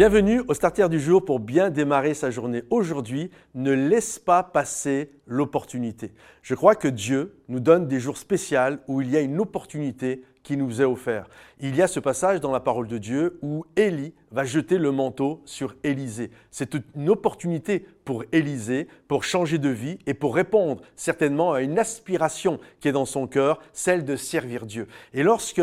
Bienvenue au Starter du jour pour bien démarrer sa journée. Aujourd'hui, ne laisse pas passer l'opportunité. Je crois que Dieu nous donne des jours spéciaux où il y a une opportunité qui nous est offerte. Il y a ce passage dans la parole de Dieu où Élie va jeter le manteau sur Élisée. C'est une opportunité pour Élisée pour changer de vie et pour répondre certainement à une aspiration qui est dans son cœur, celle de servir Dieu. Et lorsque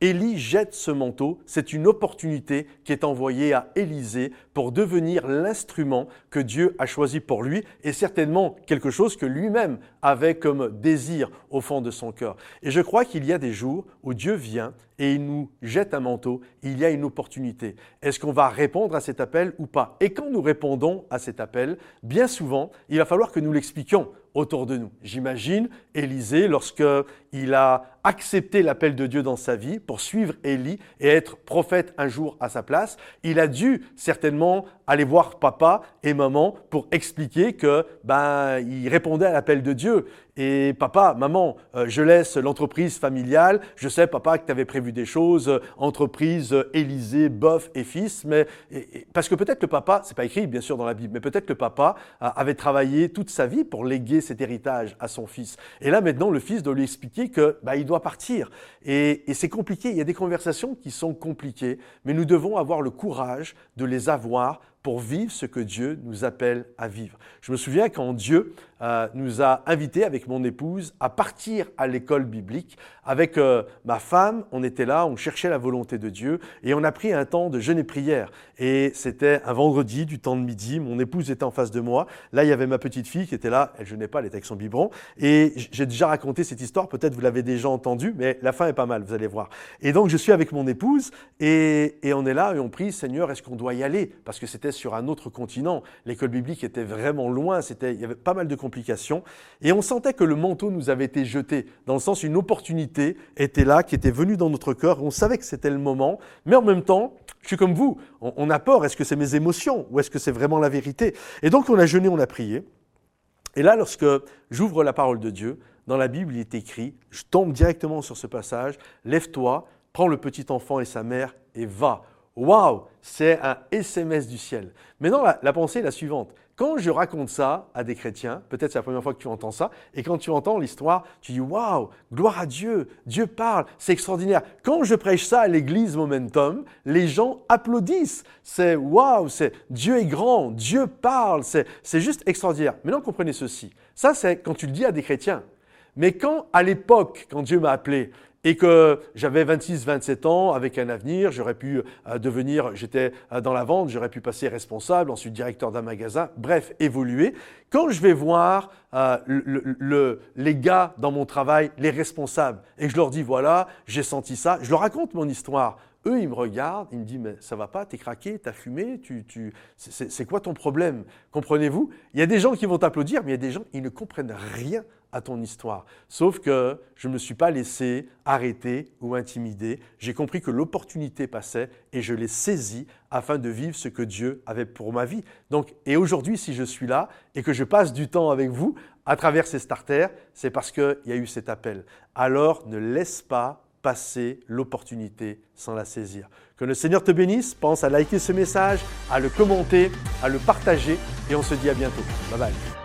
Élie jette ce manteau, c'est une opportunité qui est envoyée à Élisée pour devenir l'instrument que Dieu a choisi pour lui et certainement quelque chose que lui-même avait comme désir au fond de son cœur. Et je crois qu'il y a des jours où Dieu vient et il nous jette un manteau, il y a une opportunité. Est-ce qu'on va répondre à cet appel ou pas? Et quand nous répondons à cet appel, bien souvent, il va falloir que nous l'expliquions autour de nous. J'imagine Élisée, lorsqu'il a accepté l'appel de Dieu dans sa vie pour suivre Élie et être prophète un jour à sa place, il a dû certainement aller voir papa et maman pour expliquer que ben il répondait à l'appel de Dieu et papa, maman, euh, je laisse l'entreprise familiale. Je sais, papa, que tu avais prévu des choses, euh, entreprise, euh, Élysée, bof et fils. Mais parce que peut-être le papa, c'est pas écrit bien sûr dans la Bible, mais peut-être le papa avait travaillé toute sa vie pour léguer cet héritage à son fils. Et là maintenant, le fils doit lui expliquer que bah, il doit partir. Et, et c'est compliqué. Il y a des conversations qui sont compliquées, mais nous devons avoir le courage de les avoir pour vivre ce que Dieu nous appelle à vivre. Je me souviens quand Dieu euh, nous a invités avec mon épouse à partir à l'école biblique. Avec euh, ma femme, on était là, on cherchait la volonté de Dieu et on a pris un temps de jeûne et prière. Et c'était un vendredi du temps de midi, mon épouse était en face de moi. Là, il y avait ma petite fille qui était là, elle jeûnait pas, elle était avec son biberon. Et j'ai déjà raconté cette histoire, peut-être vous l'avez déjà entendue, mais la fin est pas mal, vous allez voir. Et donc je suis avec mon épouse et, et on est là et on prie, Seigneur, est-ce qu'on doit y aller? Parce que c'était sur un autre continent. L'école biblique était vraiment loin, c'était, il y avait pas mal de complications. Et on sentait que le manteau nous avait été jeté, dans le sens une opportunité était là, qui était venue dans notre cœur. On savait que c'était le moment, mais en même temps, je suis comme vous, on, on a peur. Est-ce que c'est mes émotions ou est-ce que c'est vraiment la vérité? Et donc on a jeûné, on a prié. Et là, lorsque j'ouvre la parole de Dieu, dans la Bible, il est écrit, je tombe directement sur ce passage, lève-toi, prends le petit enfant et sa mère et va Waouh, c'est un SMS du ciel. Maintenant, la, la, pensée est la suivante. Quand je raconte ça à des chrétiens, peut-être c'est la première fois que tu entends ça, et quand tu entends l'histoire, tu dis Waouh, gloire à Dieu, Dieu parle, c'est extraordinaire. Quand je prêche ça à l'église Momentum, les gens applaudissent. C'est Waouh, c'est Dieu est grand, Dieu parle, c'est juste extraordinaire. Maintenant, comprenez ceci. Ça, c'est quand tu le dis à des chrétiens. Mais quand, à l'époque, quand Dieu m'a appelé, et que j'avais 26, 27 ans avec un avenir, j'aurais pu euh, devenir, j'étais euh, dans la vente, j'aurais pu passer responsable, ensuite directeur d'un magasin, bref, évoluer. Quand je vais voir euh, le, les gars dans mon travail, les responsables, et que je leur dis voilà, j'ai senti ça, je leur raconte mon histoire. Eux, ils me regardent, ils me disent mais ça va pas, t'es craqué, t'as fumé, tu, c'est quoi ton problème? Comprenez-vous? Il y a des gens qui vont t'applaudir, mais il y a des gens qui ne comprennent rien à ton histoire. Sauf que je ne me suis pas laissé arrêter ou intimider. J'ai compris que l'opportunité passait et je l'ai saisie afin de vivre ce que Dieu avait pour ma vie. Donc, et aujourd'hui, si je suis là et que je passe du temps avec vous à travers ces starters, c'est parce qu'il y a eu cet appel. Alors, ne laisse pas passer l'opportunité sans la saisir. Que le Seigneur te bénisse, pense à liker ce message, à le commenter, à le partager et on se dit à bientôt. Bye bye.